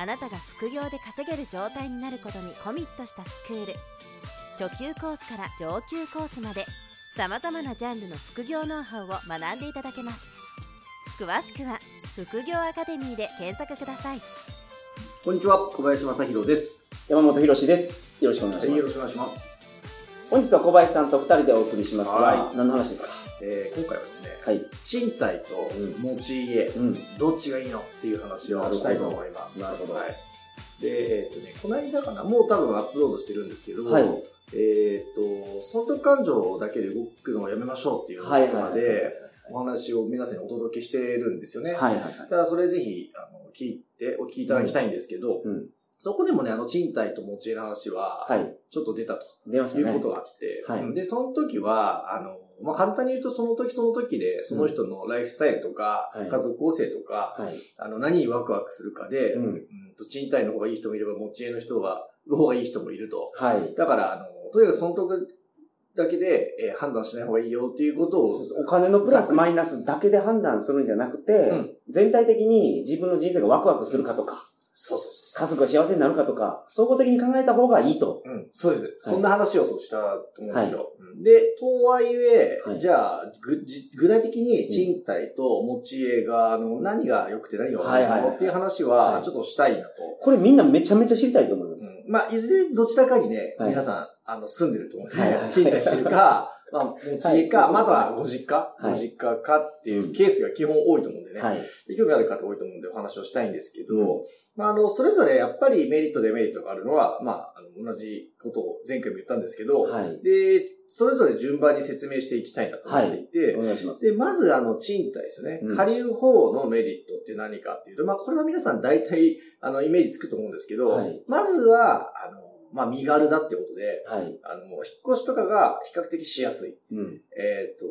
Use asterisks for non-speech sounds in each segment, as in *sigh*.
あなたが副業で稼げる状態になることにコミットしたスクール初級コースから上級コースまでさまざまなジャンルの副業ノウハウを学んでいただけます詳しくは副業アカデミーで検索くださいこんにちは、小林正宏です。山本博史です。よろしくお願いします。よろしくお願いします。本日は小林さんと二人でお送りしますが、はい何の話ですか？えー今回はですね、はい。賃貸と持ち家、うん。どっちがいいのっていう話をしたいと思います。なるほどはい。で、えーっとね、この間かな、もう多分アップロードしてるんですけど、はい。えーっと、損得感情だけで動くのをやめましょうっていうはい。テーマはい。で、お話を皆さんにお届けしてるんですよね。はい。はい。ただそれぜひ、あの、聞いて、お聞きいただきたいんですけど、うん。そこでもね、あの、賃貸と持ち家の話は、はい。ちょっと出たと。出ましたね。いうことがあって、はいで、その時は、あの、まあ、簡単に言うとその時その時で、その人のライフスタイルとか、はい家族構成とか、はい。あの、何にワクワクするかで、うんうんと賃貸の方がいい人もいれば、持ち家の人が、の方がいい人もいると。はい。だから、あの、とにかく損得だけで、えー判断しない方がいいよっていうことを、お金のプラスマイナスだけで判断するんじゃなくて、ん全体的に自分の人生がワクワクするかとか、そうそうそう家族が幸せになるかとか、総合的に考えた方がいいと。うん、そうです。そんな話をそうしたと思うんですよ。うんで、とはいえ、はいじゃあ具体的に賃貸と持ち家が、あの、何が良くて何が悪いのっていう話は、はいちょっとしたいなと。これみんなめちゃめちゃ知りたいと思います。うんまあ、いずれどちらかにね、はい皆さん、あの、住んでると思うんで、賃貸してるか、まあ、持ち家か、はいまずはご実家、はいご実家かっていうケースが基本多いと思うんでね。はい。で興味ある方多いと思うんでお話をしたいんですけど、うんまあ、あの、それぞれやっぱりメリット、デメリットがあるのは、まあ、あの同じことを前回も言ったんですけど、はい。で、それぞれ順番に説明していきたいなと思っていて、お願いします。で、まず、あの、賃貸ですよね。うん借りる方のメリットって何かっていうと、まあ、これは皆さん大体、あの、イメージつくと思うんですけど、はいまずは、あの、まあ、身軽だってことで、はい。あの、引っ越しとかが比較的しやすい。うん。えっ、と、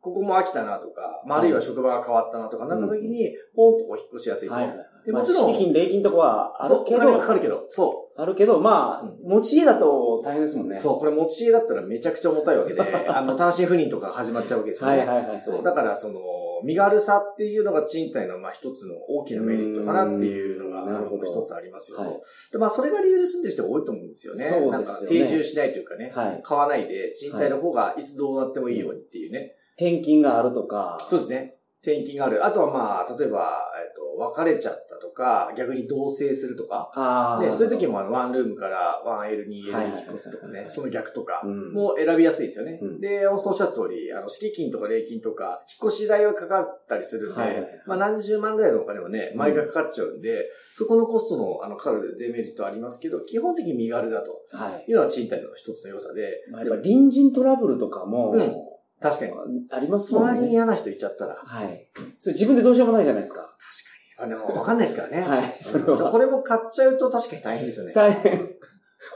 ここも飽きたなとか、まあ、あるいは職場が変わったなとか、なった時に、ポンとこう引っ越しやすいと。はいはい。で、まあ、もちろん、敷金、礼金とかはあそう、るけお金がかど、かるけど、そあるけど、まあ、う持ち家だと大変ですもんう。ね。そう、これ持ち家だったらめちゃくちゃ重たいわけで、*laughs* あの、単身赴任とか始まっちゃうわけですよね。はいはいはい。そう、だからその、身軽さっていうのが賃貸のまあ一つの大きなメリットかなっていうのが、なるほど一つありますよと。はいで、まあそれが理由で住んでる人が多いと思うんですよね。そうですよねなんか定住しないというかね、はい。買わないで賃貸の方がいつどうなってもいいようにっていうね。転勤があるとか。そうですね。転勤がある。あとはまあ、例えば、と、別れちゃったとか、逆に同棲するとか。で、そういう時もあの、ワンルームから 1L、2L に引っ越すとかはいはいはいは、いねその逆とかうんも選びやすいですよね。うんで、おっしゃった通り、あの、敷金とか礼金とか、引っ越し代はかかったりするんで、はいはいはいまあ何十万ぐらいのお金はね、毎回かかっちゃうんで、そこのコストの、あの、かかるデメリットはありますけど、基本的に身軽だとはい。いうのは賃貸の一つの良さで、まあ、やっぱ隣人トラブルとかも、うん確かに。ありますもんね。隣に嫌な人いっちゃったら、はい。それ自分でどうしようもないじゃないですか。あでも、わかんないですからね。はい。それは。これも買っちゃうと確かに大変ですよね。大変。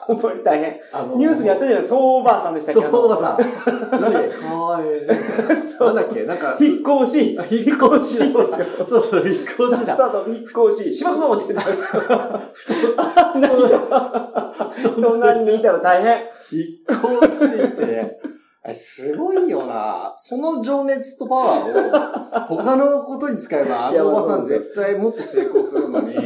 本当に大変。あのニュースにやったじゃないそうおばあさんでしたっけそう、おばさん。何かわいいな。*laughs* んだっけなんか、引っ越し。あ引っ越しだ。そうそう、引っ越しさっだ。さと引っ越し。しまくぞって言ってた。何が隣にいたら大変。引っ越しってすごいよな。その情熱とパワーを *laughs* 他のことに使えば、あのおばさん絶対もっと成功するのに、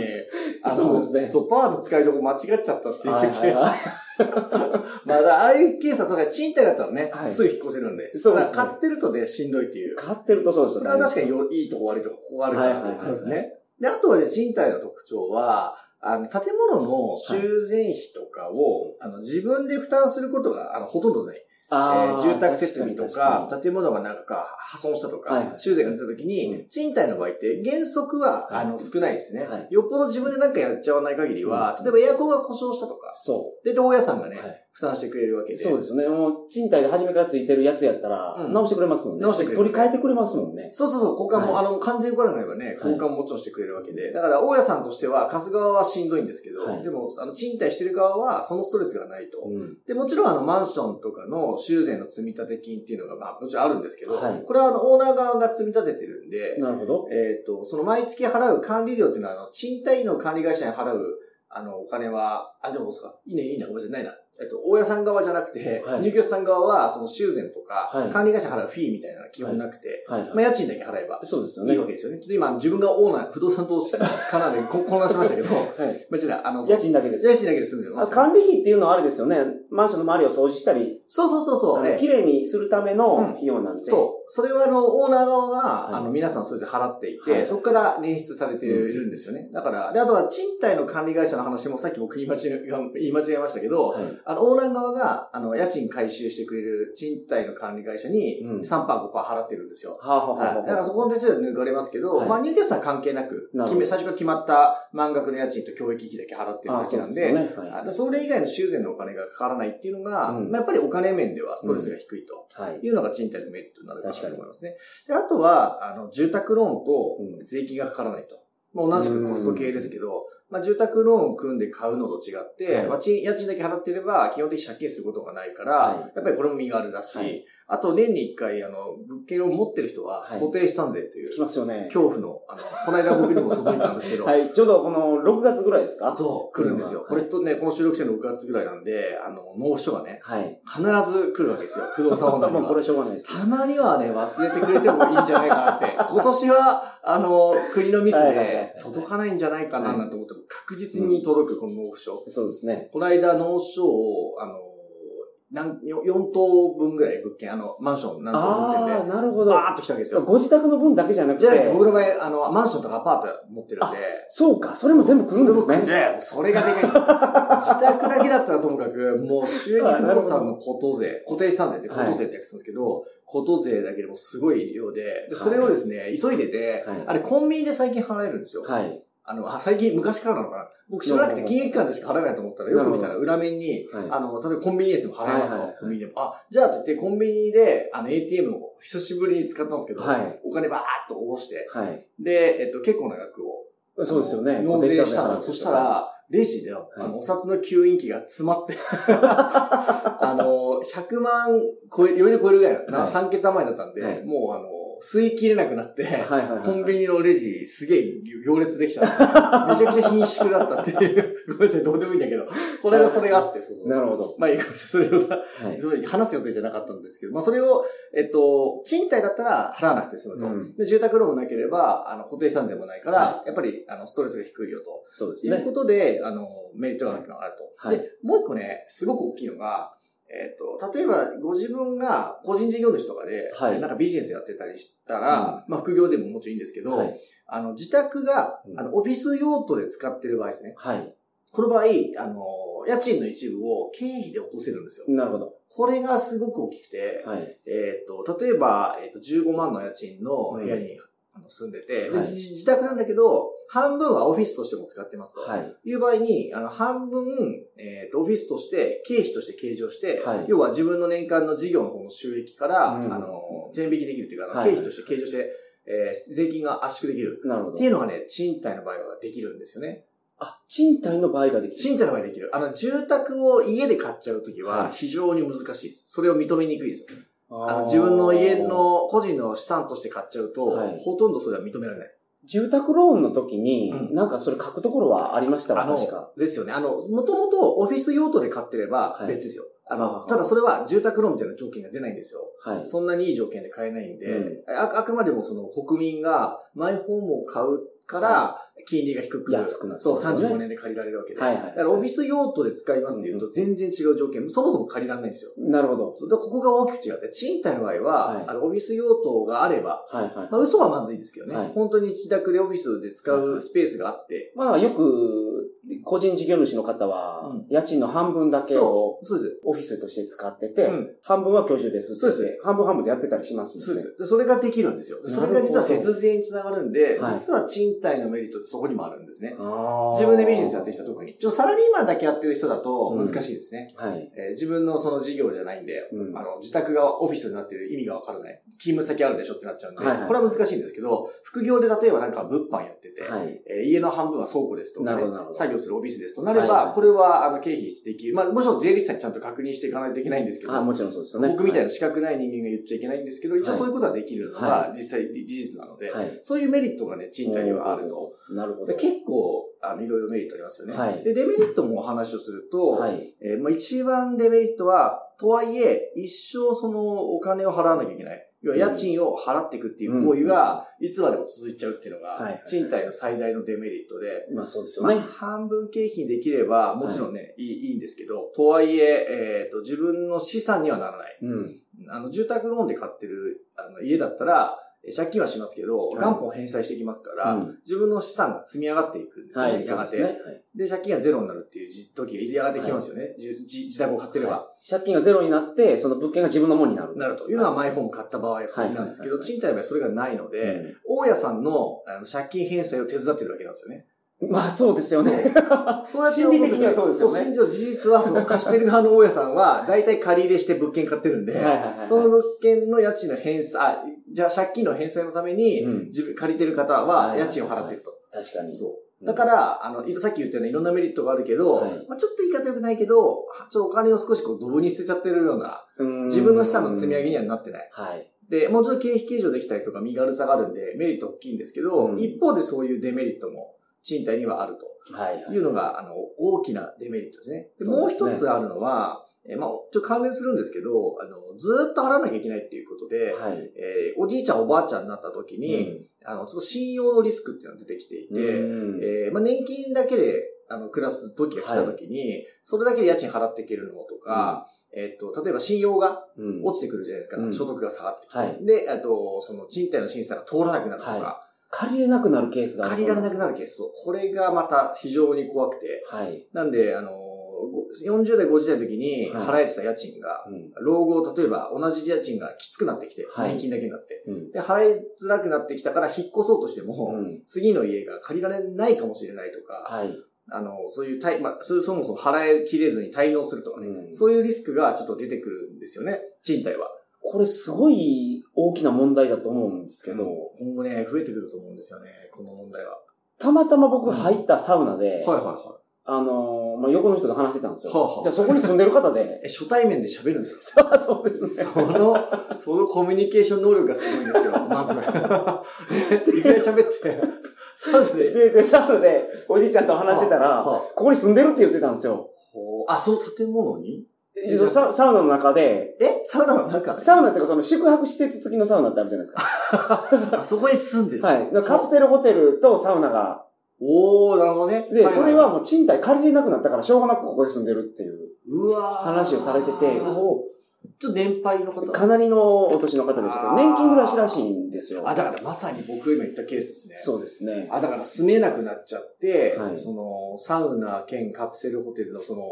あの、そうですねそう、パワーの使いどこ間違っちゃったっていう。はいはいは *laughs* まあ、ああいうケースは、賃貸だったらね、はいすぐ引っ越せるんで。そうですね買ってるとね、しんどいっていう。買ってるとそうですそれは確かによいいとこ悪いとこ、ここがあるかなと思いますはいはいね。で、あとはね、賃貸の特徴は、あの、建物の修繕費とかを、あの、自分で負担することが、あの、ほとんどない。えー住宅設備と確かに、建物がなんか破損したとか、はいはい修繕が出た時に、うん賃貸の場合って原則は、はいあの少ないですね、はいよっぽど自分でなんかやっちゃわない限りは、例えばエアコンが故障したとか、そで、大家さんがう。ね、はい負担してくれるわけで。そうですよね。もう、賃貸で初めからついてるやつやったら、うん直してくれますもんね。直してくれる取り替えてくれますもんね。そうそうそう、交換も、はいあの、完全に来なければね、はい交換ももちろんしてくれるわけで。だから、大家さんとしては、貸す側はしんどいんですけど、はいでも、あの、賃貸してる側は、そのストレスがないと。うん。で、もちろん、あの、マンションとかの修繕の積立金っていうのが、まあ、もちろんあるんですけど、はいこれは、あの、オーナー側が積み立ててるんで、なるほど。えっ、と、その毎月払う管理料っていうのは、あの、賃貸の管理会社に払う、あの、お金は、あ、でもそうか、いいね、いいね、ごめんなさい、ないな。えっと、大家さん側じゃなくて、はい入居者さん側は、その修繕とか、はい管理会社払うフィーみたいなのは基本なくて、はい、はい。まあ、家賃だけ払えばそうですよね。いいわけですよね。ちょっと今、自分がオーナー、不動産投資家かなでこ *laughs* 混乱しましたけど、はい。まあ、ちょっとあの、家賃だけです。家賃だけで済んでます管理費っていうのはあれですよね。マンションの周りを掃除したり、そうそうそうそう。綺麗にするためのうん費用なんで。そう。それはあの、オーナー側が、はいあの、皆さんそれぞれ払っていて、はいそこから捻出されているんですよね。だから、で、あとは賃貸の管理会社の話もさっき僕言い間違え、*laughs* 言い間違えましたけど、はい。あの、オーナー側が、あの、家賃回収してくれる賃貸の管理会社にうん3%、5%払ってるんですよ。はあ、はあはあはい。だからそこの手数料抜かれますけど、はいまあ入居者さん関係なく、な最初から決まった満額の家賃と教育費だけ払ってるだけなんで、あそうでね。あはでそれ以外の修繕のお金がかからないっていうのが、うんまあ、やっぱりお金面ではストレスが低いとい。うのが賃貸のメリットになるかなと思いますね。であとは、あの、住宅ローンとうん税金がかからないと。まあ、同じくコスト系ですけど、まあ、住宅ローンを組んで買うのと違って、はいま家賃だけ払ってれば、基本的に借金することがないから、はいやっぱりこれも身軽だし、はいあと年に一回、あの、物件を持ってる人は、はい固定資産税という、来ますよね。恐怖の、あの、この間僕にも届いたんですけど、はい。ちょうどこの6月ぐらいですか？そう、来るんですよ。はいこれとね、この収録してるの6月ぐらいなんで、あの、納付書がね、はい。必ず来るわけですよ。不動産オーナーにもう *laughs* これは。しょうがないです。たまにはね、忘れてくれてもいいんじゃないかなって。今年は、あの、国のミスでい届かないんじゃないかななんて思っても、確実に届く、この納付書。そうですね。この間、納付書を、あの、なん4棟分ぐらい物件、あの、マンション何棟分ああ、店で、なるほど。バーッと来たわけですよ。ご自宅の分だけじゃなくて。じゃなくて、僕の場合、あの、マンションとかアパート持ってるんで、そうか、それも全部来るんですそれも来るね。ね。それがでかいです。自宅だけだったらともかく、もう収益不動産のこと税、固定資産税ってこと税って訳すんですけど、こと税だけでもすごい量で、でそれをですね、急いでて、はいあれコンビニで最近払えるんですよ。はい。あの、あ最近、昔からなのかな？僕知らなくて金融機関でしか払えないと思ったら、よく見たら裏面に、はい。あの、例えばコンビニエンスでも払えますと、コンビニでも。あ、じゃあと言ってコンビニで、あの、ATM を久しぶりに使ったんですけど、はい。お金バーっと下ろして、はい。で、えっと、結構な額を、そうですよね。納税したんですよ。そした、ら、レジで、あの、お札の吸引器が詰まって、*laughs* あの、100万超え、余裕で超えるぐらいな、はい。3桁前だったんで、はい。もうあの、吸い切れなくなって、はいはいはい。コンビニのレジ、すげえ行列できちゃって、*laughs* めちゃくちゃ貧縮だったっていう、ごめんなさい、どうでもいいんだけど、この間それがあって、そうそう。*laughs* なるほど。まあいいかもしれない。それをさ、はい。話す予定じゃなかったんですけど、まあそれを、えっと、賃貸だったら払わなくて済むと。うんで、住宅ローンもなければ、あの、固定資産税もないから、はやっぱり、あの、ストレスが低いよと。そうですねいうこ。とで、あの、メリットがあるのがあると。はいで、もう一個ね、すごく大きいのが、えっ、と、例えば、ご自分が個人事業主とかで、はいなんかビジネスやってたりしたら、まあ副業でももちろんいいんですけど、はい。あの、自宅がう、んあの、オフィス用途で使ってる場合ですね。はい。この場合、あの、家賃の一部を経費で落とせるんですよ。なるほど。これがすごく大きくて、はい。えっ、と、例えば、えっ、と、15万の家賃の部屋に、あの住んでて、ではい自自宅なんだけど、半分はオフィスとしても使ってますと。はい。いう場合に、あの、半分、えっ、と、オフィスとして、経費として計上して、はい要は自分の年間の事業の方の収益から、うんあの、天引きできるというか、経費として計上して、えー税金が圧縮できる。なるほどってい。うのがね、賃貸の場合はできるんですよね。あ、賃貸の場合ができる。賃貸の場合できる。あの、住宅を家で買っちゃうときははい非常に難しいです。それを認めにくいですよ。あの自分の家、の個人の資産として買っちゃうと、はいほとんどそれは認められない。住宅ローンの時に、うんなんかそれ書くところはありましたわ、あの確か。、ですよね。あの、もともとオフィス用途で買ってればはい別ですよ。ああの、あただそれは住宅ローンみたいな条件が出ないんですよ。はい。そんなにいい条件で買えないんで、うああくまでもその国民がマイホームを買うから、金利が低く、安くなってそう、ますよね。35年で借りられるわけで。はいはい。だからオフィス用途で使いますっていうと全然違う条件、そもそも借りられないんですよ。なるほど。だここが大きく違って、賃貸の場合は、はい。あの、オフィス用途があれば、はいはい。まあ嘘はまずいですけどね、はい。本当に自宅でオフィスで使うスペースがあって、まあよく、個人事業主の方はうん、家賃の半分だけをそうです。オフィスとして使ってて、うん半分は居住です。そうです半分半分でやってたりしますそうでね。す。でそれができるんですよ。でそれが実は節税につながるんで、はい実は賃貸のメリットってそこにもあるんですね。自分でビジネスやってる人は特に。サラリーマンだけやってる人だと難しいですね。はい。えー自分のその事業じゃないんで、うんあの、自宅がオフィスになってる意味がわからない。勤務先あるでしょってなっちゃうんで、これは難しいんですけど、副業で例えばなんか物販やってて、はい。えー家の半分は倉庫ですとか、ね作業するオフィスですとなれば、はいはいこれはあの経費できる。まあ、もちろん税理士さんにちゃんと確認していかないといけないんですけど、あ、もちろんそうですよね。僕みたいな。な資格ない人間が言っちゃいけないんですけど、一応そういうことはできるのはが実際事実なので、はい。そういうメリットがね、賃貸にはあると。なるほどで。結構、あの、いろいろメリットありますよね。はいで、デメリットもお話をすると、はい。えーまあ、一番デメリットは、とはいえ、一生そのお金を払わなきゃいけない。要は家賃を払っていくっていう行為が、いつまでも続いちゃうっていうのが賃貸の最大のデメリットで、まあそうですよまあ、ね。半分経費にできれば、もちろんね、い、いんですけど、とはいえ、えっ、と、自分の資産にはならない。うん。あの、住宅ローンで買ってる、あの、家だったら、え借金はしますけど、い元本返済していきますから、うん自分の資産が積み上がっていくんですよね、はい、そやがて。うですね。はいで、借金がゼロになるっていう時時がやがてきますよね。自宅を買ってれば。はい借金がゼロになって、その物件が自分のものになる。なるというのはマイホーム買った場合なんですけど、はい賃貸の場合はそれがないので、う大家さんのあの借金返済を手伝ってるわけなんですよね。んまあそうですよね。そうやって心理的にはそうですよねそう、心事実は、その貸してる側の大家さんは、大体借り入れして物件買ってるんで、はいはいはいはいその物件の家賃の返済、あ、じゃあ借金の返済のために、うん自分、借りてる方は家賃を払ってると。確かに。そう。うんだから、あの、さっき言ったようないろんなメリットがあるけど、はいまあちょっと言い方良くないけど、ちょっとお金を少しこう、ドブに捨てちゃってるような、うん自分の資産の積み上げにはなってない。はい。で、もうちょっと経費計上できたりとか身軽さがあるんで、メリット大きいんですけど、うん一方でそういうデメリットも賃貸にはあるとはいはい。いうのが、あの、大きなデメリットですね。でもう一つあるのは、えーまあ、ちょっと関連するんですけど、あの、ずーっと払わなきゃいけないっていうことで、はい。えーおじいちゃんおばあちゃんになった時に、あの、ちょっと信用のリスクっていうのが出てきていて、うんえーまあ、年金だけで、あの、暮らす時が来た時に、それだけで家賃払っていけるのとか、えっと、例えば信用がうん落ちてくるじゃないですか。うん所得が下がってきて。はいで、あと、その賃貸の審査が通らなくなるとか、は借りれなくなるケースがある借りられなくなるケースこれがまた非常に怖くて、はい。なんで、あの、ご40代、50代の時にはい払えてた家賃が、うん。老後、例えば同じ家賃がきつくなってきて、はい年金だけになって。うん。で、払いづらくなってきたから引っ越そうとしても、うん次の家が借りられないかもしれないとか、はい。あの、そういう対、まあ、そそもそも払いきれずに滞納するとかね、うんそういうリスクがちょっと出てくるんですよね、賃貸は。これすごい大きな問題だと思うんですけど、今後ね、増えてくると思うんですよね、この問題は。たまたま僕入ったサウナで、はいはいはあのーまあ、横の人と話してたんですよ。はあはあじゃあそこに住んでる方でい。*laughs* え、初対面で喋るんですか？*laughs* そうですね。その、そのコミュニケーション能力がすごいんですけど、*laughs* まず。いきなり喋って、サウナで。で、で、サウナでおじいちゃんと話してたら、はあはここに住んでるって言ってたんですよ。あ、その建物に？でササウナの中で、え？サウナの中サウナっていうかその宿泊施設付きのサウナってあるじゃないですか。*laughs* あそこに住んでる。はい。カプセルホテルとサウナが、おー、なるほどね。で、それはもう賃貸借りれなくなったからしょうがなくここで住んでるっていううわー話をされてて、おちょっと年配の方かなりのお年の方でしたけど、年金暮らしらしいんですよ。あ、だからまさに僕が今言ったケースですね。そうですね。あ、だから住めなくなっちゃって、はいその、サウナ兼カプセルホテルのその、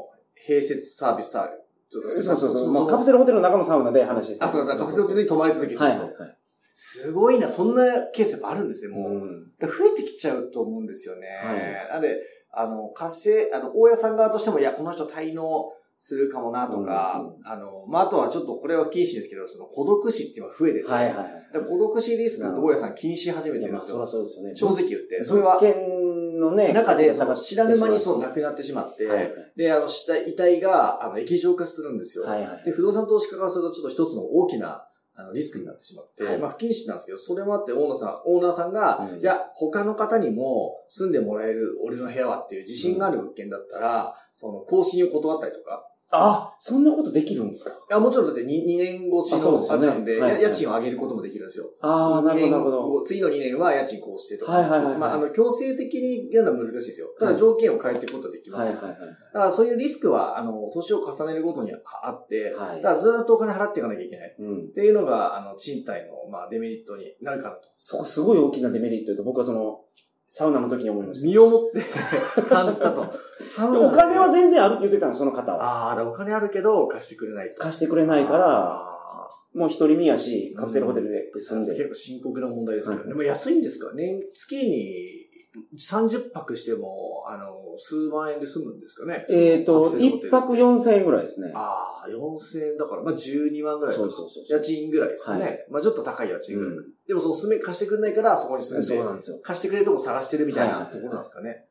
併設サービスサービス。ちょっとそうそうそう。のまあ、カプセルホテルの中のサウナで話してあ、そうだ、カプセルホテルに泊まり続けてると。はいはいはい。すごいな、そんなケースやっぱあるんですね、もう。うん増えてきちゃうと思うんですよね。はいなんで、あの、活性、あの、大家さん側としても、いや、この人滞納するかもなとか、うあの、まあ、あとはちょっとこれは不謹慎ですけど、その孤独死っていうのが増えてて、はいはい孤独死リスクって大家さん気にし始めてるんですよ。そうですよね。正直言って。それは物、件のね、中で、知らぬ間にそう亡くなってしまって、はいはいで、あの、死体、遺体が、あの、液状化するんですよ。はいはい。で、不動産投資家からするとちょっと一つの大きな、あの、リスクになってしまって、はいまあ、不謹慎なんですけど、それもあって、オーナーさん、オーナーさんが、うんいや、他の方にも住んでもらえる俺の部屋はっていう自信がある物件だったら、その、更新を断ったりとか、あ、そんなことできるんですか？いや、もちろんだって 2, 2年越しのあれなんで、はいはいや家賃を上げることもできるんですよ。ああ、なるほど、次の2年は家賃こうしてとか、はいはいはいはいまあ、あの、強制的にやるのは難しいですよ。ただはい条件を変えていくことはできますよ。はいはいはい。だからそういうリスクは、あの、年を重ねるごとにあって、はいただずっとお金払っていかなきゃいけない。うんっ。ていうのが、あの、賃貸の、まあ、デメリットになるかなと。そこすごい大きなデメリットと、僕はその、サウナの時に思いました。身をもって *laughs* 感じたと。サウナお金は全然あるって言ってたの、その方は。ああ、お金あるけど貸してくれないと。貸してくれないから、あもう一人身やし、カプセルホテルでー住んで。結構深刻な問題ですけど、うんでも安いんですか年、月に30泊しても、あの、数万円で済むんですかね？えっ、と、一泊4000円ぐらいですね。ああ、4000円だから、まあ12万ぐらいかそうそうそう家賃ぐらいですかね。はまあちょっと高い家賃ぐらい。うんでもその住め、貸してくれないからそこに住んで、そうなんですよ。貸してくれるとこ探してるみたいなところなんですかね。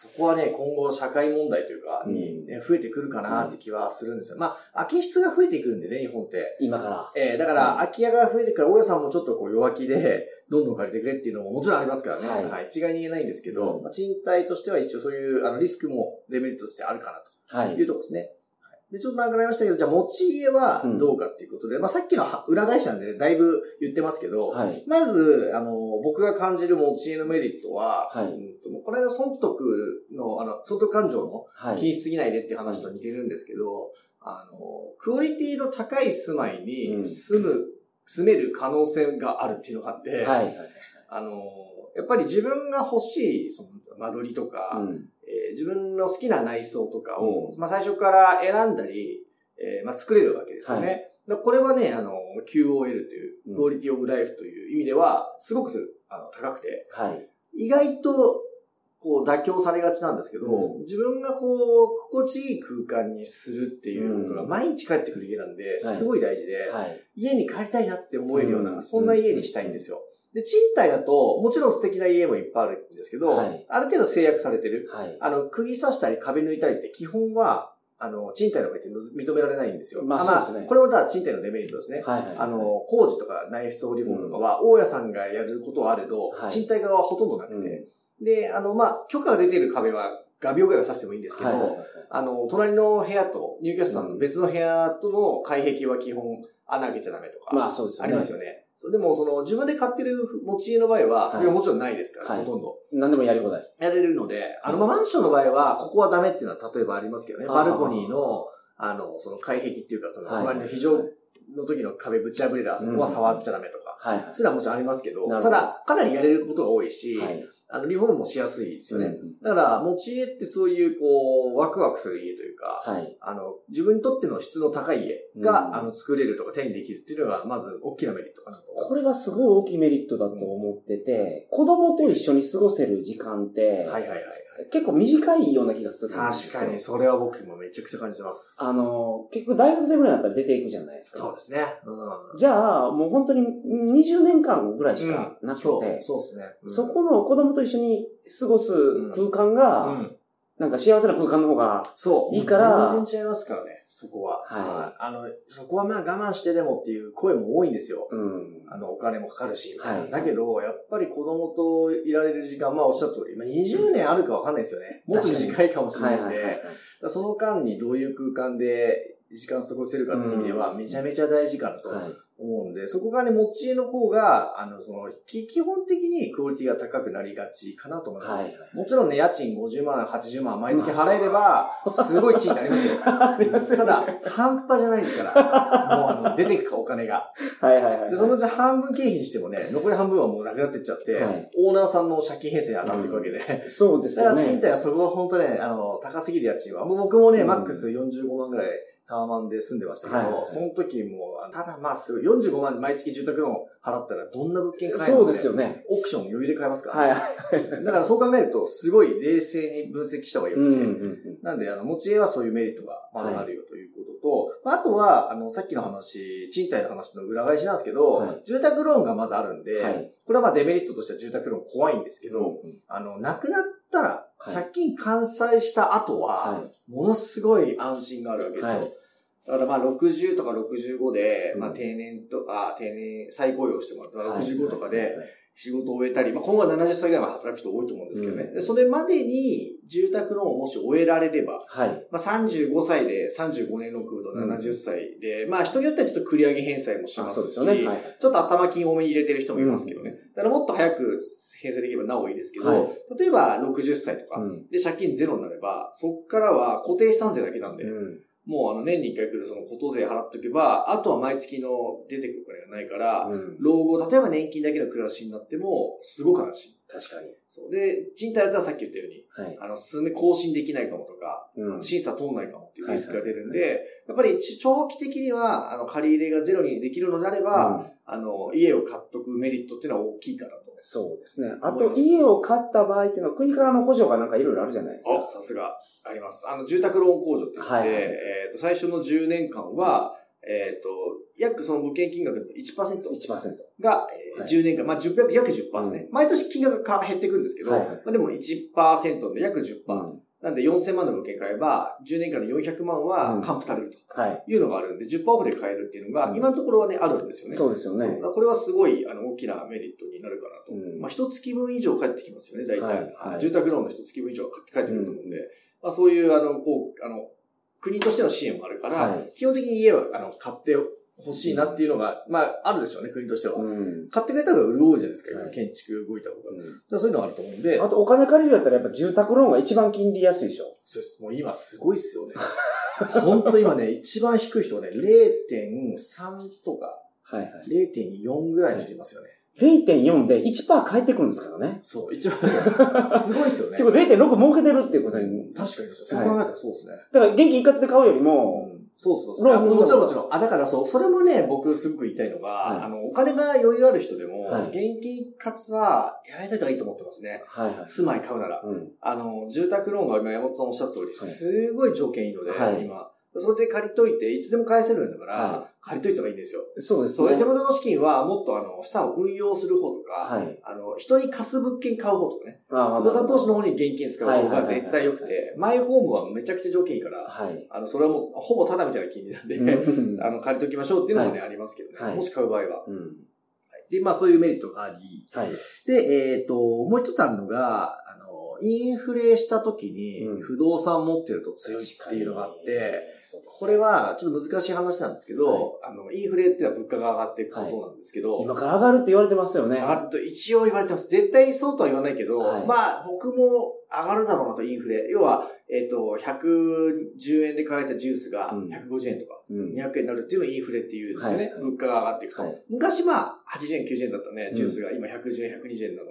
そこはね、今後社会問題というか、に、ね、増えてくるかなって気はするんですよ。まあ、空き室が増えてくるんでね、日本って。今から。えー、だから、空き家が増えてくから、大家さんもちょっとこう弱気で、どんどん借りてくれっていうのももちろんありますからね。はいはい。一概に言えないんですけど、うんまあ、賃貸としては一応そういう、あの、リスクもデメリットとしてあるかなと。はいいう。ところですね。はいで、ちょっと長くなりましたけど、じゃあ持ち家はどうかっていうことで、まあさっきのは裏返しなんで、だいぶ言ってますけど、はい。まず、あの、僕が感じる持ち家のメリットは、はいうんとこの間損得の、あの、損得感情のはい。禁止すぎないでっていう話と似てるんですけど、あの、クオリティの高い住まいに住む、住める可能性があるっていうのがあって、はい。はい。あの、やっぱり自分が欲しい、その、間取りとか、うん。えー自分の好きな内装とかを、まあ最初から選んだり、えーまあ作れるわけですよね。はだからこれはね、あの、QOL というう、んクオリティオブライフという意味では、すごくあの高くて、はい。意外と、こう、妥協されがちなんですけど、うん自分がこう、心地いい空間にするっていうことがうん毎日帰ってくる家なんで、すごい大事で、はい。家に帰りたいなって思えるような、うんそんな家にしたいんですよ。で、賃貸だと、もちろん素敵な家もいっぱいあるんですけど、はいある程度制約されてる。はい。あの、釘刺したり壁抜いたりって基本は、あの、賃貸の場合って認められないんですよ。まあそうですねこれもただ賃貸のデメリットですね。はい。はい。あの、工事とか内装リフォームとかは、大家さんがやることはあれど、はい賃貸側はほとんどなくて、で、あの、まあ、許可が出ている壁は画鋲ぐらいは刺してもいいんですけど、はいはいはいあの、隣の部屋と、入居者さんの別の部屋との外壁は基本穴開けちゃダメとか、まあそうですよね。ありますよね。そうでも、その、自分で買ってる持ち家の場合は、それはもちろんないですから、はいほとんど。何でもやり放題。やれるので、あの、まあ、マンションの場合は、ここはダメっていうのは例えばありますけどね。バルコニーの、あの、その外壁っていうか、その、はい隣の非常の時の壁ぶち破れるあそこは触っちゃダメとか、はい。はい。そういうのはもちろんありますけど、どただ、かなりやれることが多いし、はい。あの、リフォームもしやすいですよね。うんだから、持ち家ってそういう、こう、ワクワクする家というか、はい。あの、自分にとっての質の高い家が、うんあの、作れるとか手にできるっていうのが、まず大きなメリットかなと。これはすごい大きいメリットだと思ってて、子供と一緒に過ごせる時間って、はいはいはいはい。結構短いような気がする。確かに、それは僕もめちゃくちゃ感じてます。あの、結局大学生ぐらいになったら出ていくじゃないですか。そうですね。うん。じゃあ、もう本当に20年間ぐらいしかなくて、そう、そうですね。うんそこの子供と一緒に過ごす空間が、うん。なんか幸せな空間の方が、そう。いいから全然違いますからね、そこは。はいあの、そこはまあ我慢してでもっていう声も多いんですよ。うん。あの、お金もかかるし、はいだけど、やっぱり子供といられる時間、まあおっしゃった通り、まあ、20年あるかわかんないですよね。もっと短いかもしれないんで、その間にどういう空間で時間過ごせるかっていう意味では、めちゃめちゃ大事かなとはい。思うんで、そこがね、持ち家の方が、あの、その、き基本的にクオリティが高くなりがちかなと思います。はいはい。もちろんね、家賃50万、80万毎月払えれば、すごい賃貸ありますよ。*laughs* ありますよねただ、半端じゃないですから。もうあの、出てくかお金が。はいはいはいはい。で、そのうち半分経費にしてもね、残り半分はもうなくなってっちゃって、はいオーナーさんの借金返済に当たっていくわけで。そうですだから。賃貸はそこは本当ね、あの、高すぎる家賃は。もう僕もね、うんマックス45万ぐらいタワマンで住んでましたけど、はいはいはいその時も、ただまあすごい、45万毎月住宅ローン払ったらどんな物件買えるそうのですよね。オークション余裕で買えますから、はいねはい。だからそう考えると、すごい冷静に分析した方がよくて、うんうんうん。なんで、あの、持ち家はそういうメリットがまだあるよということと、まああとは、あの、さっきの話、賃貸の話の裏返しなんですけど、はい住宅ローンがまずあるんで、はいこれはまあデメリットとしては住宅ローン怖いんですけど、うんあの、亡くなったら、はい借金完済した後は、はい。ものすごい安心があるわけですよ。はいだからまあ60とか65で、うんまあ定年とか、定年再雇用してもらって、まあはい65とかで、はい仕事を終えたり、まあ、今後は70歳ぐらいまで働く人多いと思うんですけどね。うんでそれまでに住宅ローンをもし終えられれば、はい。まあ、35歳で35年ローン組むとうん70歳で、まあ人によってはちょっと繰り上げ返済もしますし。ちょっと頭金多めに入れてる人もいますけどね。だからもっと早く返済できればなおいいですけど、はい例えば60歳とか、うん。で借金ゼロになれば、そこからは固定資産税だけなんで、うん。もうあの年に一回来るそのこと税払っとけば、あとは毎月の出てくるお金がないから、うん。老後、例えば年金だけの暮らしになっても、すごく安心。確かに。そう。で、賃貸だったらさっき言ったように、はい。あの、進んで更新できないかもとか、うん。審査通んないかもっていうリスクが出るんで、やっぱり長期的には、あの、借り入れがゼロにできるのであれば、うんあの、家を買っとくメリットっていうのは大きいかなと。そうですね。あと、家を買った場合っていうのは国からの補助がなんかいろいろあるじゃないですあ、か。さすが、あります。あの、住宅ローン控除って言って、はいはいえっ、と、最初の10年間は、えっ、と、約その物件金額の1% 1%。が、えーはい10年間、まあ、10約約10%ね、う毎年金額が減っていくんですけど、はいはいまあ、でも1%で約10%。うんなんで4000万の物件買えば、10年間の400万は還付されるとはい。いうのがあるんで、10%オフで買えるっていうのが、うん。今のところはね、あるんですよね。そうですよね。これはすごい、あの、大きなメリットになるかなと。うん。まあ、一月分以上返ってきますよね、大体。はいはい。住宅ローンの一月分以上は返ってくると思うんで、まあ、そういう、あの、こう、あの、国としての支援もあるから、はい。基本的に家は、あの、買ってほしいなっていうのが、まあ、あるでしょうね、国としては。うん。買ってくれた方が潤うじゃないですか、はい建築動いた方が。だからそういうのがあると思うんで、あと、お金借りるやったらやっぱ住宅ローンが一番金利安いでしょ。そうです。もう今すごいっすよね。*laughs* 本当今ね、一番低い人はね、0.3とかはいはい。0.4ぐらいの人いますよね。0.4で1%返ってくるんですからね。そう、一番、すごいっすよね *laughs* って。ことで0.6儲けてるっていうことに。確かにですよ。そう考えたらそうですね。だから現金一括で買うよりも、そうそうそう。もちろんもちろん。あ、だからそう、それもね、僕すごく言いたいのが、はいあの、お金が余裕ある人でも、はい現金かつはやられた方がいいと思ってますね。はいはい。住まい買うなら。うん。あの、住宅ローンが今山本さんおっしゃった通り、いすごい条件いいので、はい今。それで借りといて、いつでも返せるんだから、は借りといた方がいいんですよ。そうですね。手元の資金はもっとあの、資産を運用する方とか、はい。あの、人に貸す物件買う方とかね、あ不動産投資の方に現金使う方が絶対良くて、マイホームはめちゃくちゃ条件いいから、はい。あの、それはもう、ほぼタダみたいな金利なんで、うん *laughs* あの、借りときましょうっていうのもね、はありますけどね。はいもし買う場合は。うん。で、まあそういうメリットがあり、はい。で、えっ、と、もう一つあるのが、あの、インフレした時にうん不動産持ってると強いっていうのがあって、これはちょっと難しい話なんですけど、あの、インフレっていうのは物価が上がっていくことなんですけど、今から上がるって言われてますよね。あと一応言われてます。絶対そうとは言わないけど、はいまあ僕も上がるだろうなとインフレ。要は、えっ、と、110円で買えたジュースがうん150円とかうん。200円になるっていうのをインフレっていうんですよね。はい物価が上がっていくと。はい昔まあ80円、90円だったねう、んジュースが今110円、120円なの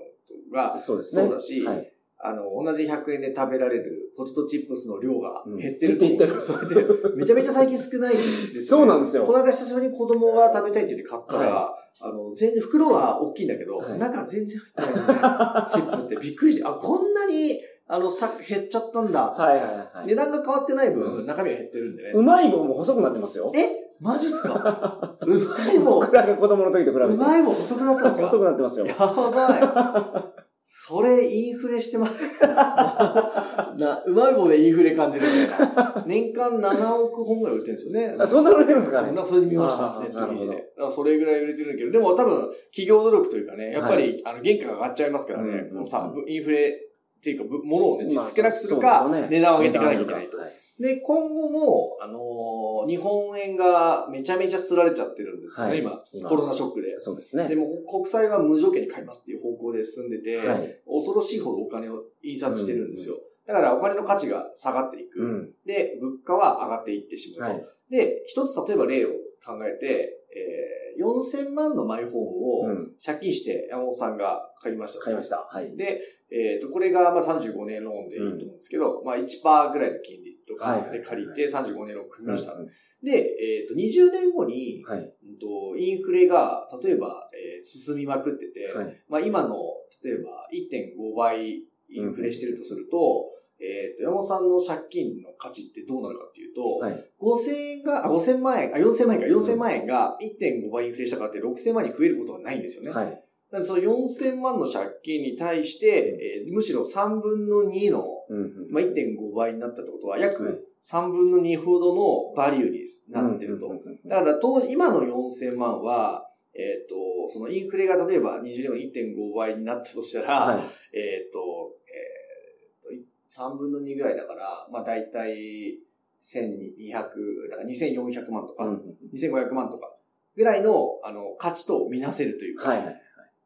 が、そうですね。そうだしはい。あの、同じ100円で食べられるポテトチップスの量がうん減ってると思うんですよ。それで、めちゃめちゃ最近少ないんですよ、そうなんですよこの間久しぶりに子供が食べたいって言って買ったら、あの、全然、袋は大きいんだけど、はい中全然入ってないね。チップってびっくりして、あ、こんなに、あの、さ、減っちゃったんだ。はいはいはい。値段が変わってない分、うん中身が減ってるんでね。うまい棒も細くなってますよ。えマジっすか？*laughs* うまい棒、僕らが子供の時と比べて。うまい棒細くなったんですか？細くなってますよ。やばい。それ、インフレしてます。な、うまい棒でインフレ感じるみたいな。年間7億本ぐらい売れてるんですよね。あそんな売れてるんですかねなそれで見ました、ネット記事で。それぐらい売れてるんだけど、でも多分、企業努力というかね、やっぱり、あの、原価が上がっちゃいますからね、うんさ、ぶインフレっていうか、ぶ物をね、まあ少なくするか、値段を上げていかなきゃいけないと。はいで、今後も、あのー日本円がめちゃめちゃすられちゃってるんですよね、はい今。今コロナショックで。そうですね。でも、国債は無条件に買いますっていう方向で進んでて、はい。恐ろしいほどお金を印刷してるんですよ。だからお金の価値が下がっていく。うん。で、物価は上がっていってしまうと。はい。で、一つ例えば例を考えて、えー、4000万のマイホームをうん。借金して山本さんが買いましたと。買いました。はい。で、えっ、と、これがまあ35年ローンでいいと思うんですけど、まあ1%ぐらいの金利とかで借りて35年ローン組みました。うんで、えっ、と、20年後に、はい。うんとインフレが、例えば、えー進みまくってて、はい。まあ今の、例えば1.5倍インフレしてるとすると、えっ、と、山本さんの借金の価値ってどうなるかっていうと、はい。5000円が、あ、5000万円、あ、4000万円か、4000万円が1.5倍インフレしたからって6000万に増えることはないんですよね。はい。なのでその4000万の借金に対して、えーむしろ3分の2の、うんうん。まあ、1.5倍になったってことは、はい約3分の2ほどのバリューになってると。だから当時、今の4000万は、えっ、と、そのインフレが例えば20年後に1.5倍になったとしたら、はい。えっ、と、えっ、と、3分の2ぐらいだから、まあ大体1200、だから2400万とか、うんうん2500万とかぐらいの、あの、価値とみなせるというか、はいはい。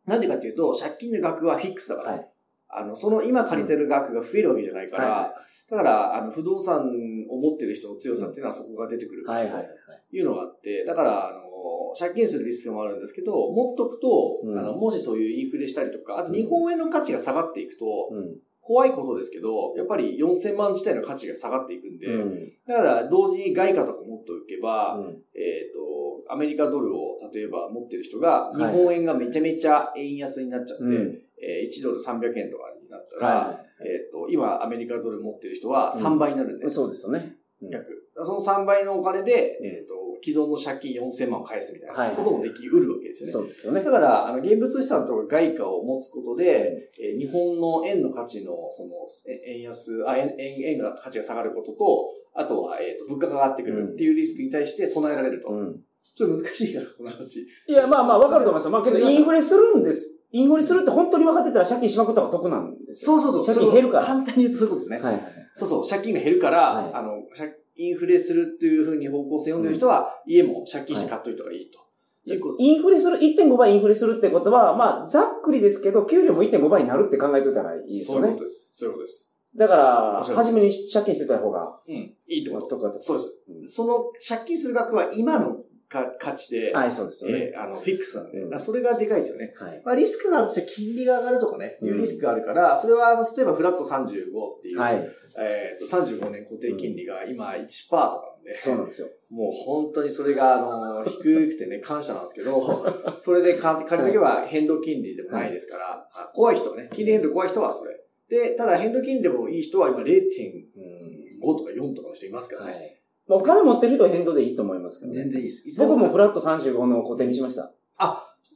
なんでかっていうと、借金の額はフィックスだから、はいあの、その今借りてる額が増えるわけじゃないから、はだから、あの、不動産を持ってる人の強さっていうのはそこが出てくる。はいはいはい。いうのがあって、だから、あの、借金するリスクもあるんですけど、持っとくと、うんあの、もしそういうインフレしたりとか、あと日本円の価値が下がっていくと、うん。怖いことですけど、やっぱり4000万自体の価値が下がっていくんで、うん。だから同時に外貨とか持っておけば、うんえっ、と、アメリカドルを例えば持ってる人が、はい日本円がめちゃめちゃ円安になっちゃって、うん。えー1ドル300円とかになったら、はえっ、と、今アメリカドル持ってる人は3倍になるんで、い。そうですよね。うん約。その3倍のお金で、うんえっ、と、既存の借金4000万を返すみたいはいなこともできうるわけですよね。そうですよねだ。から、あの、現物資産とか外貨を持つことで、えー日本の円の価値の、その、え円安、あ、円、円、円が価値が下がることと、あとは、えっ、と、物価が上がってくるっていうリスクに対して備えられると。うん。ちょっと難しいかな、この話。いや、まあまあ、わかると思いますよ。まあ、けど、インフレするんです。インフレするって本当に分かってたら借金しまくった方が得なんですよ。そうそうそう。借金減るから簡単に言うとそういうことですね。はいはい。そうそう。借金が減るから、はいあの、借インフレするっていうふうに方向性を読んでる人は、家も借金して買っといた方がいいと。いうことですインフレする、1.5倍インフレするってことは、まあ、ざっくりですけど、給料も1.5倍になるって考えといたらいいですよねそういうこ。とです。そういうことです。だから、初めに借金してた方が、うん。いいってこと。そうです。うんその借金する額は今のか価値で、はい、そうですよね。えーあの、フィックスなんで、うんそれがでかいですよね。はい。まあ、リスクがあるとして金利が上がるとかね、いううんリスクがあるから、それは、あの、例えばフラット35っていう、はい。えっ、と、35年固定金利が今1%とかなんで、そうなんですよ。もう本当にそれが、あの、低くてね、*laughs* 感謝なんですけど、それで借り借りとけば変動金利でもないですから、あ怖い人はね、金利変動怖い人はそれ。で、ただ変動金利でもいい人は今0.5とか4とかの人いますからね。はい。まあ、お金持ってる人は変動でいいと思いますけどね。全然いいです。僕もフラット35の固定にしました。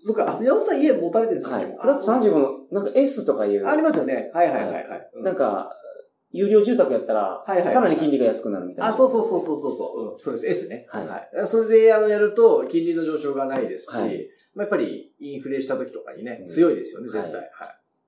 そっか、あ、山本さん家持たれてるんですか、はい。もフラット35の、なんか S とかいう、ありますよね。はいはいはいはい。うんなんか、有料住宅やったら、はいはいはいさらに金利が安くなるみたいな。あ、そうそうそうそうそうそう。うん、そうです。S ね。はいそれで、あの、やると、金利の上昇がないですし、はいまあ、やっぱり、インフレした時とかにね、うん強いですよね、絶対。ははい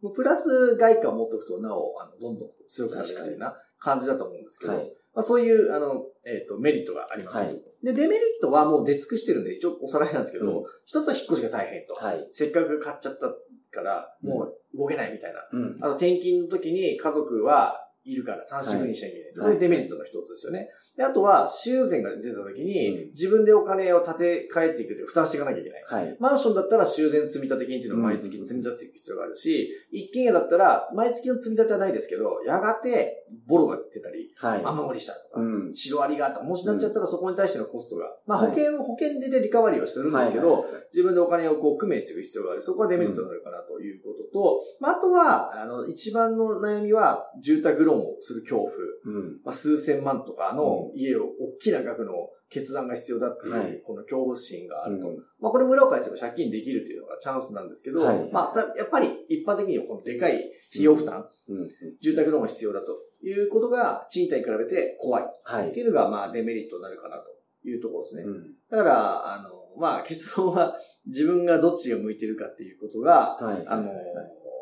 い。もうプラス、外貨を持っておくと、なお、あの、どんどん強くなるみたいな感じだと思うんですけど、はい。まあ、そういう、あの、えっ、と、メリットがあります、はいで、デメリットはもう出尽くしてるんで、一応おさらいなんですけど、うん一つは引っ越しが大変と。はい。せっかく買っちゃったから、もう動けないみたいな。うん。あと転勤の時に家族はいるから単身赴任しなきゃいけない。はいこれデメリットの一つですよね。で、あとは、修繕が出た時に、うん自分でお金を立て替えていくという負担していかなきゃいけない。はい。マンションだったら修繕積立金っていうのを毎月積み立てていく必要があるし、一軒家だったら毎月の積み立てはないですけど、やがてボロが出たり、はい。雨漏りしたとか、うん。シロアリがとか、もしなっちゃったらそこに対してのコストが、まあはい保険、保険でねリカバリーはするんですけど、はいはいはい自分でお金をこう工面していく必要がある。そこはデメリットになるかなということと、まあ、あとは、あの、一番の悩みは、住宅ローンをする恐怖。うん。まあ、数千万とかの家を、大きな額の決断が必要だっていう、はいこの恐怖心があると。うんまあ、これ村岡にすれば借金できるというのがチャンスなんですけど、はいまあ、たやっぱり一般的にはこのでかい費用負担、うん。住宅ローンが必要だということが、賃貸に比べて怖いっはいて。いうのが、まあ、デメリットになるかなというところですね。うん。だから、あの、まあ、結論は自分がどっちが向いてるかっていうことが、はい。あの、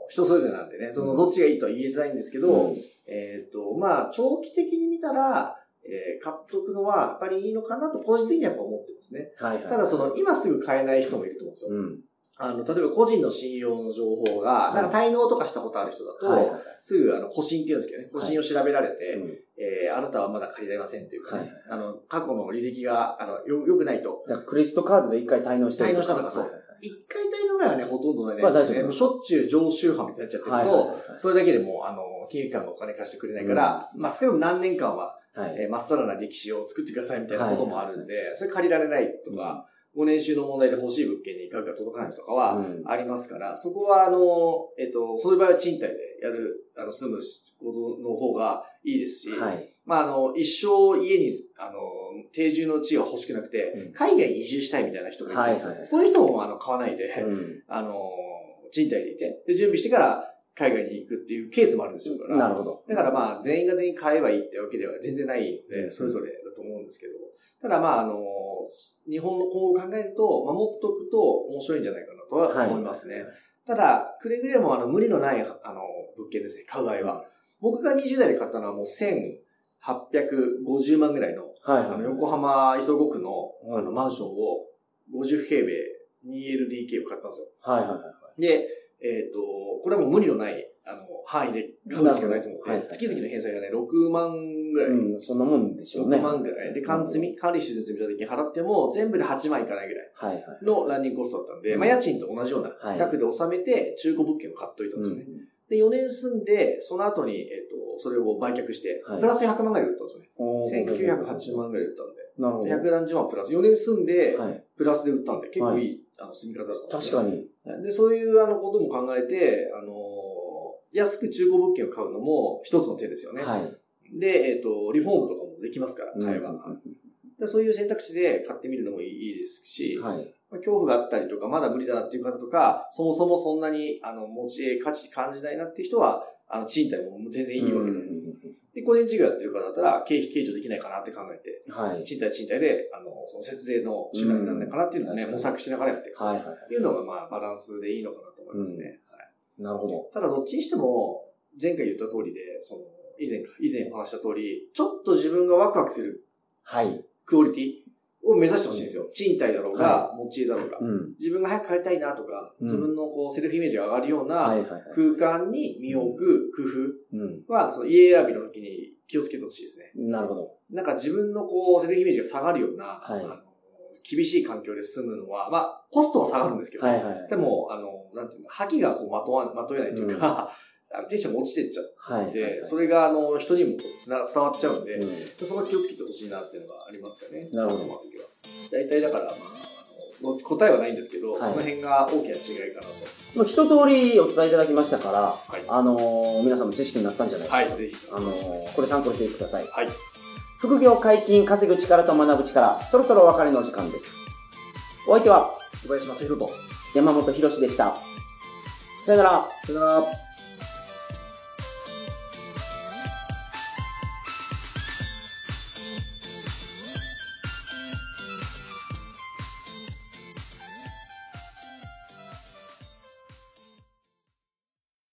人それぞれなんでね、そのどっちがいいとは言いづらいんですけど、うんえっ、と、まあ、長期的に見たら、えー買っとくのはやっぱりいいのかなと個人的にはやっぱ思ってますね。はい。はいただその、今すぐ買えない人もいると思うんですよ。うん。あの、例えば個人の信用の情報が、なんか滞納とかしたことある人だと、はいはい。すぐあの、保身って言うんですけどね、保身を調べられて、うんえーあなたはまだ借りられませんっていうかね、はいはいあの、過去の履歴が、あの、よ、良くないと、クレジットカードで一回滞納してる滞納したのかそうはいはい一回滞納ぐらいはね、ほとんどないまあ大丈夫。しょっちゅう常習犯みたいになっちゃってると、はいはいはいそれだけでもう、あの、金融機関がお金貸してくれないから、まあ少なくとも何年間は、はい。えーまっさらな歴史を作ってくださいみたいなこともあるんで、それ借りられないとか、ご年収の問題で欲しい物件に額が届かないとかは、うんありますから、そこは、あの、えっと、そういう場合は賃貸でやる、あの、住むことの方がいいですし、はい。まあ、あの、一生家に、あの、定住の地が欲しくなくて、うん海外に移住したいみたいな人がいるんですよ。はいはいこういう人も、あの、買わないで、うん。あの、賃貸でいて、で、準備してから海外に行くっていうケースもあるんですよ。からなるほど。だからまあ、全員が全員買えばいいってわけでは全然ないので、それぞれだと思うんですけど、ただまあ、あの、日本の今後を考えると、守っとくと面白いんじゃないかなとは思いますね。ただ、くれぐれもあの、無理のない、あの、物件ですね、買う場合は。僕が20代で買ったのはもう1850万ぐらいの、はいあの、横浜磯子区の、うんあの、マンションを50平米 2LDK を買ったんですよ。はいはいはい。で、えっ、と、これはもう無理のないあの、範囲で買うしかないと思月々の返済がね、6万ぐらい。うん、そんなもんでしょうね。6万ぐらい。で、管積み、管理して積み立て金払っても、全部で8万いかないぐらい。のランニングコストだったんで、うんまあ、家賃と同じようはない額で納めて、中古物件を買っといたんですよね。で、4年住んで、その後に、えっ、と、それを売却して、はいプラス100万ぐらいで売ったんですよね。おー1980万ぐらいで売ったんで。なるほど。百何十万プラス。4年住んで、はい。プラスで売ったんで、結構いい、あの、住み方だったんです確ねかに。で、そういうあのことも考えて、あのー安く中古物件を買うのも一つの手ですよね。はい。で、えっ、と、リフォームとかもできますから、買えば。うんでそういう選択肢で買ってみるのもいいですし、はい。まあ恐怖があったりとか、まだ無理だなっていう方とか、そもそもそんなに、あの、持ち家価値感じないなっていう人は、あの、賃貸も全然いいわけで。で、個人事業やってる方だったら、経費計上できないかなって考えて、はい。賃貸賃貸で、あの、その節税の手段にならないかなっていうのをね、うん模索しながらやっていく。はい。うのが、まあ、バランスでいいのかなと思いますね。はいい。なるほど。ただ、どっちにしても、前回言った通りで、その、以前か、以前お話した通り、ちょっと自分がワクワクするはい。クオリティを目指してほしいんですよ。賃貸だろうが、持ち家だろうが。うん。自分が早く帰りたいなとか、うん自分のこう、セルフイメージが上がるようはい。なはい。空間に身を置く工うん。夫は、その家選びの時に気をつけてほしいですね。なるほど。なんか自分のこう、セルフイメージが下がるような、はいあの厳しい環境で住むのは、まあ、コストは下がるんですけど、はいはいでも、あの、なんていうの、覇気がこう、まとわ、まとえないというか、あのテンションが落ちてっちゃっはい。て、それが、あの、人にもつな伝わっちゃうんで、うんそこは気をつけてほしいなっていうのがありますかね。なるほど。大体だから、まあ、あの、答えはないんですけど、はいその辺が大きな違いかなまあ一通りお伝えいただきましたから、と。はい。あのー皆さんも知識になったんじゃないですか。はい、ぜひ。あのーこれ参考にしてください。はい。副業解禁、稼ぐ力と学ぶ力、そろそろお別れのお時間です。お相手は小林正宏と。山本博史でした。さよなら。さよなら。